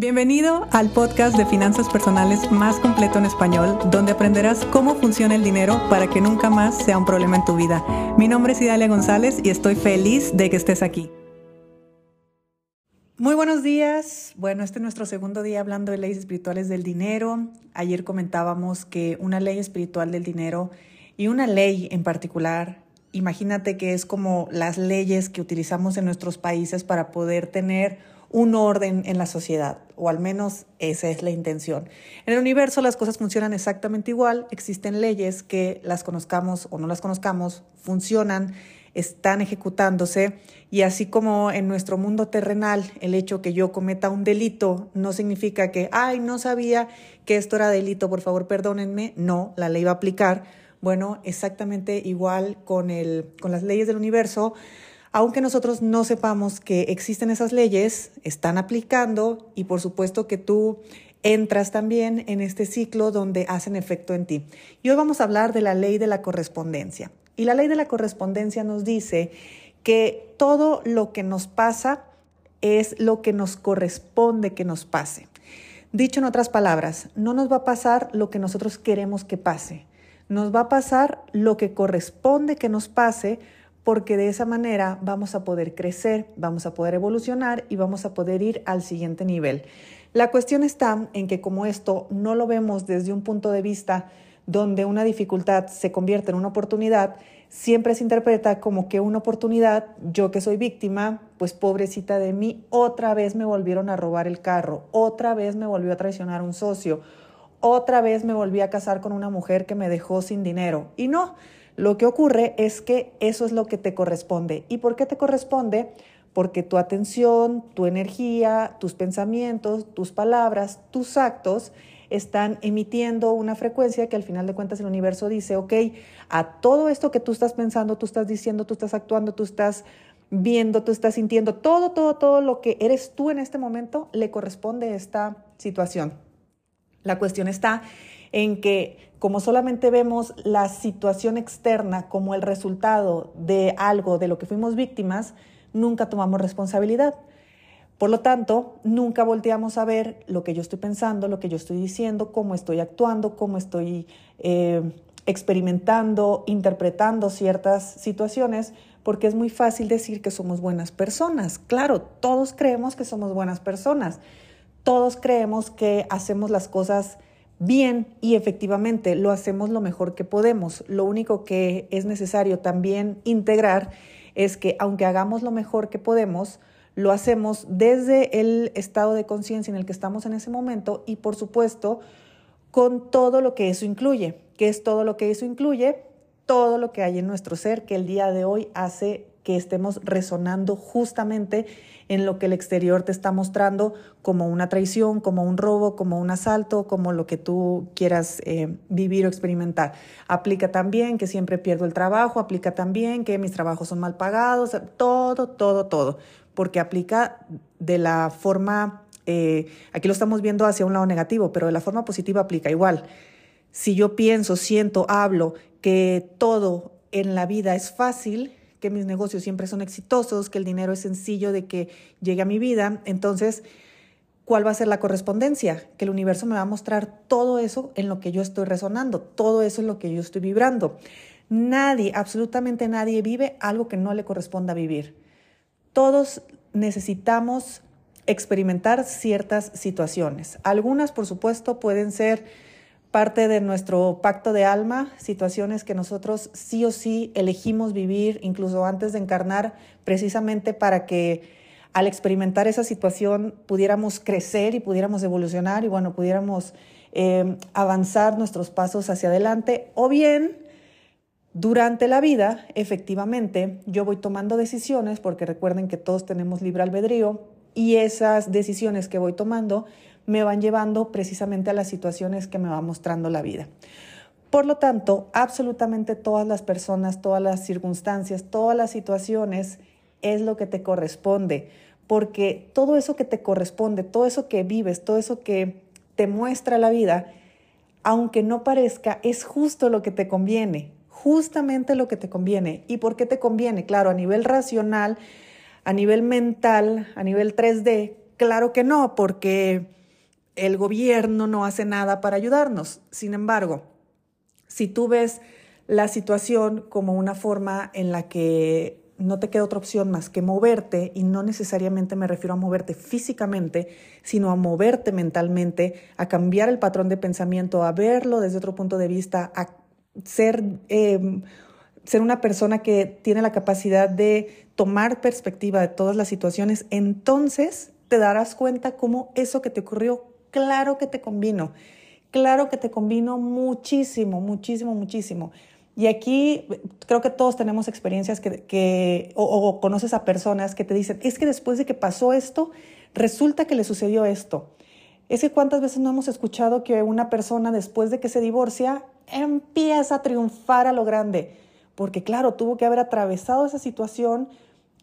Bienvenido al podcast de finanzas personales más completo en español, donde aprenderás cómo funciona el dinero para que nunca más sea un problema en tu vida. Mi nombre es Idalia González y estoy feliz de que estés aquí. Muy buenos días. Bueno, este es nuestro segundo día hablando de leyes espirituales del dinero. Ayer comentábamos que una ley espiritual del dinero y una ley en particular, imagínate que es como las leyes que utilizamos en nuestros países para poder tener un orden en la sociedad, o al menos esa es la intención. En el universo las cosas funcionan exactamente igual, existen leyes que las conozcamos o no las conozcamos, funcionan, están ejecutándose, y así como en nuestro mundo terrenal el hecho que yo cometa un delito no significa que, ay, no sabía que esto era delito, por favor perdónenme, no, la ley va a aplicar. Bueno, exactamente igual con, el, con las leyes del universo aunque nosotros no sepamos que existen esas leyes, están aplicando y por supuesto que tú entras también en este ciclo donde hacen efecto en ti. Y hoy vamos a hablar de la ley de la correspondencia. Y la ley de la correspondencia nos dice que todo lo que nos pasa es lo que nos corresponde que nos pase. Dicho en otras palabras, no nos va a pasar lo que nosotros queremos que pase. Nos va a pasar lo que corresponde que nos pase porque de esa manera vamos a poder crecer, vamos a poder evolucionar y vamos a poder ir al siguiente nivel. La cuestión está en que como esto no lo vemos desde un punto de vista donde una dificultad se convierte en una oportunidad, siempre se interpreta como que una oportunidad, yo que soy víctima, pues pobrecita de mí, otra vez me volvieron a robar el carro, otra vez me volvió a traicionar un socio, otra vez me volví a casar con una mujer que me dejó sin dinero. Y no, lo que ocurre es que eso es lo que te corresponde. ¿Y por qué te corresponde? Porque tu atención, tu energía, tus pensamientos, tus palabras, tus actos están emitiendo una frecuencia que al final de cuentas el universo dice, ok, a todo esto que tú estás pensando, tú estás diciendo, tú estás actuando, tú estás viendo, tú estás sintiendo, todo, todo, todo lo que eres tú en este momento le corresponde a esta situación. La cuestión está en que como solamente vemos la situación externa como el resultado de algo de lo que fuimos víctimas, nunca tomamos responsabilidad. Por lo tanto, nunca volteamos a ver lo que yo estoy pensando, lo que yo estoy diciendo, cómo estoy actuando, cómo estoy eh, experimentando, interpretando ciertas situaciones, porque es muy fácil decir que somos buenas personas. Claro, todos creemos que somos buenas personas. Todos creemos que hacemos las cosas bien y efectivamente lo hacemos lo mejor que podemos. Lo único que es necesario también integrar es que aunque hagamos lo mejor que podemos, lo hacemos desde el estado de conciencia en el que estamos en ese momento y por supuesto con todo lo que eso incluye. ¿Qué es todo lo que eso incluye? Todo lo que hay en nuestro ser que el día de hoy hace que estemos resonando justamente en lo que el exterior te está mostrando como una traición, como un robo, como un asalto, como lo que tú quieras eh, vivir o experimentar. Aplica también que siempre pierdo el trabajo, aplica también que mis trabajos son mal pagados, todo, todo, todo, porque aplica de la forma, eh, aquí lo estamos viendo hacia un lado negativo, pero de la forma positiva aplica igual. Si yo pienso, siento, hablo que todo en la vida es fácil, que mis negocios siempre son exitosos, que el dinero es sencillo de que llegue a mi vida. Entonces, ¿cuál va a ser la correspondencia? Que el universo me va a mostrar todo eso en lo que yo estoy resonando, todo eso en lo que yo estoy vibrando. Nadie, absolutamente nadie vive algo que no le corresponda vivir. Todos necesitamos experimentar ciertas situaciones. Algunas, por supuesto, pueden ser parte de nuestro pacto de alma, situaciones que nosotros sí o sí elegimos vivir incluso antes de encarnar, precisamente para que al experimentar esa situación pudiéramos crecer y pudiéramos evolucionar y bueno, pudiéramos eh, avanzar nuestros pasos hacia adelante. O bien durante la vida, efectivamente, yo voy tomando decisiones, porque recuerden que todos tenemos libre albedrío, y esas decisiones que voy tomando me van llevando precisamente a las situaciones que me va mostrando la vida. Por lo tanto, absolutamente todas las personas, todas las circunstancias, todas las situaciones es lo que te corresponde, porque todo eso que te corresponde, todo eso que vives, todo eso que te muestra la vida, aunque no parezca, es justo lo que te conviene, justamente lo que te conviene. ¿Y por qué te conviene? Claro, a nivel racional, a nivel mental, a nivel 3D, claro que no, porque el gobierno no hace nada para ayudarnos. Sin embargo, si tú ves la situación como una forma en la que no te queda otra opción más que moverte, y no necesariamente me refiero a moverte físicamente, sino a moverte mentalmente, a cambiar el patrón de pensamiento, a verlo desde otro punto de vista, a ser, em, ser una persona que tiene la capacidad de tomar perspectiva de todas las situaciones, entonces te darás cuenta cómo eso que te ocurrió, claro que te convino, claro que te convino muchísimo, muchísimo, muchísimo. Y aquí creo que todos tenemos experiencias que, o, conoces a personas que te dicen, es que después de que pasó esto, resulta que le sucedió esto. Es que cuántas veces no hemos escuchado que una persona después de que se divorcia empieza a triunfar a lo grande, porque claro, tuvo que haber atravesado esa situación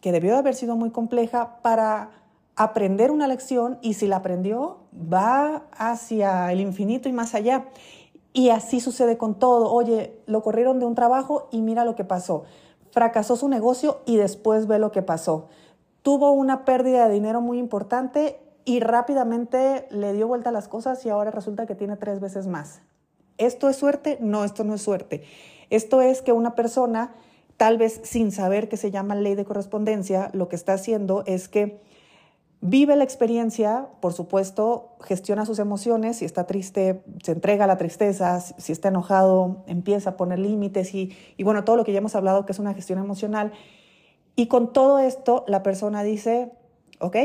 que debió de haber sido muy compleja para aprender una lección y si la aprendió, va hacia el infinito y más allá. Y así sucede con todo. Oye, lo corrieron de un trabajo y mira lo que pasó. Fracasó su negocio y después ve lo que pasó. Tuvo una pérdida de dinero muy importante y rápidamente le dio vuelta a las cosas y ahora resulta que tiene tres veces más. ¿Esto es suerte? No, esto no es suerte. Esto es que una persona, tal vez sin saber que se llama ley de correspondencia, lo que está haciendo es que Vive la experiencia, por supuesto, gestiona sus emociones, si está triste, se entrega a la tristeza, si está enojado, empieza a poner límites y, y, bueno, todo lo que ya hemos hablado que es una gestión emocional. Y con todo esto, la persona dice, ok,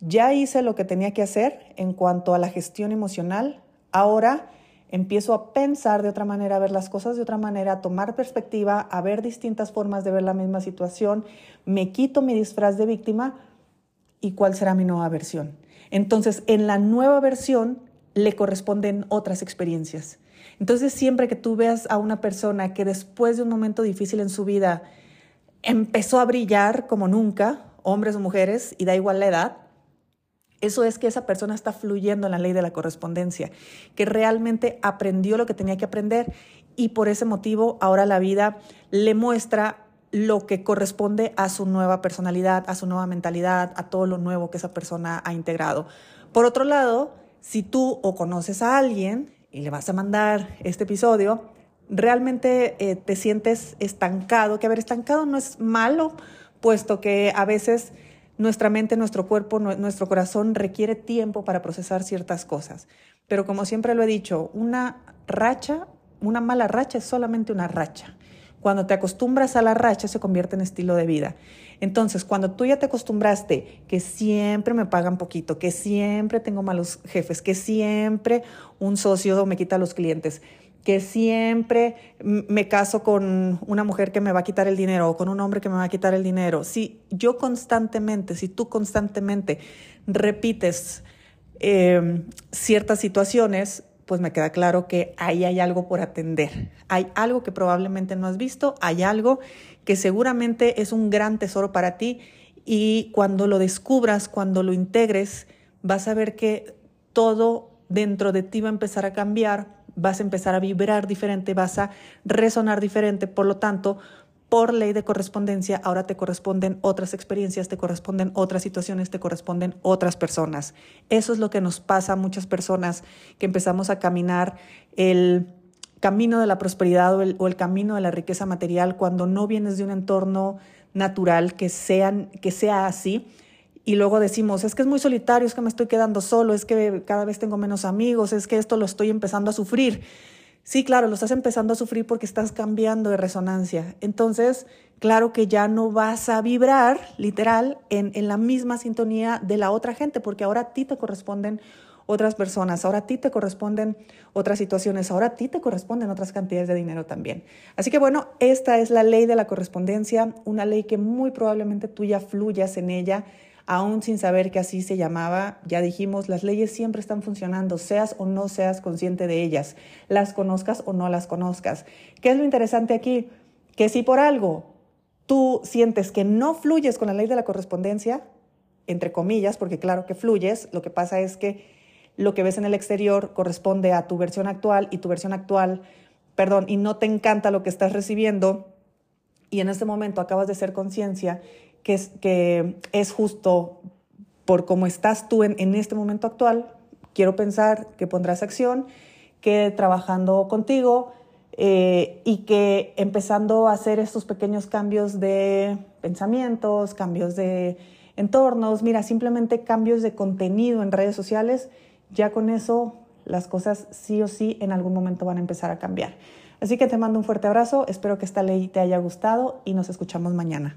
ya hice lo que tenía que hacer en cuanto a la gestión emocional, ahora empiezo a pensar de otra manera, a ver las cosas de otra manera, a tomar perspectiva, a ver distintas formas de ver la misma situación, me quito mi disfraz de víctima y cuál será mi nueva versión. Entonces, en la nueva versión le corresponden otras experiencias. Entonces, siempre que tú veas a una persona que después de un momento difícil en su vida empezó a brillar como nunca, hombres o mujeres, y da igual la edad, eso es que esa persona está fluyendo en la ley de la correspondencia, que realmente aprendió lo que tenía que aprender y por ese motivo ahora la vida le muestra lo que corresponde a su nueva personalidad, a su nueva mentalidad, a todo lo nuevo que esa persona ha integrado. Por otro lado, si tú o conoces a alguien y le vas a mandar este episodio, realmente eh, te sientes estancado, que haber estancado no es malo, puesto que a veces nuestra mente, nuestro cuerpo, nuestro corazón requiere tiempo para procesar ciertas cosas. Pero como siempre lo he dicho, una racha, una mala racha es solamente una racha. Cuando te acostumbras a la racha se convierte en estilo de vida. Entonces, cuando tú ya te acostumbraste que siempre me pagan poquito, que siempre tengo malos jefes, que siempre un socio me quita los clientes, que siempre me caso con una mujer que me va a quitar el dinero o con un hombre que me va a quitar el dinero. Si yo constantemente, si tú constantemente repites eh, ciertas situaciones, pues me queda claro que ahí hay algo por atender. Hay algo que probablemente no has visto, hay algo que seguramente es un gran tesoro para ti y cuando lo descubras, cuando lo integres, vas a ver que todo dentro de ti va a empezar a cambiar, vas a empezar a vibrar diferente, vas a resonar diferente, por lo tanto, por ley de correspondencia, ahora te corresponden otras experiencias, te corresponden otras situaciones, te corresponden otras personas. Eso es lo que nos pasa a muchas personas que empezamos a caminar el camino de la prosperidad o el, camino de la riqueza material cuando no vienes de un entorno natural que, sean, que sea así. Y luego decimos, es que es muy solitario, es que me estoy quedando solo, es que cada vez tengo menos amigos, es que esto lo estoy empezando a sufrir. Sí, claro, lo estás empezando a sufrir porque estás cambiando de resonancia. Entonces, claro que ya no vas a vibrar, literal, en, en, la misma sintonía de la otra gente, porque ahora a ti te corresponden otras personas, ahora a ti te corresponden otras situaciones, ahora a ti te corresponden otras cantidades de dinero también. Así que bueno, esta es la ley de la correspondencia, una ley que muy probablemente tú ya fluyas en ella aún sin saber que así se llamaba, ya dijimos, las leyes siempre están funcionando, seas o no seas consciente de ellas, las conozcas o no las conozcas. ¿Qué es lo interesante aquí? Que si por algo tú sientes que no fluyes con la ley de la correspondencia, entre comillas, porque claro que fluyes, lo que pasa es que lo que ves en el exterior corresponde a tu versión actual y tu versión actual, perdón, y no te encanta lo que estás recibiendo, y en este momento acabas de ser conciencia que es, justo por cómo estás tú en, este momento actual, quiero pensar que pondrás acción, que trabajando contigo eh, y que empezando a hacer estos pequeños cambios de pensamientos, cambios de entornos, mira, simplemente cambios de contenido en redes sociales, ya con eso las cosas sí o sí en algún momento van a empezar a cambiar. Así que te mando un fuerte abrazo, espero que esta ley te haya gustado y nos escuchamos mañana.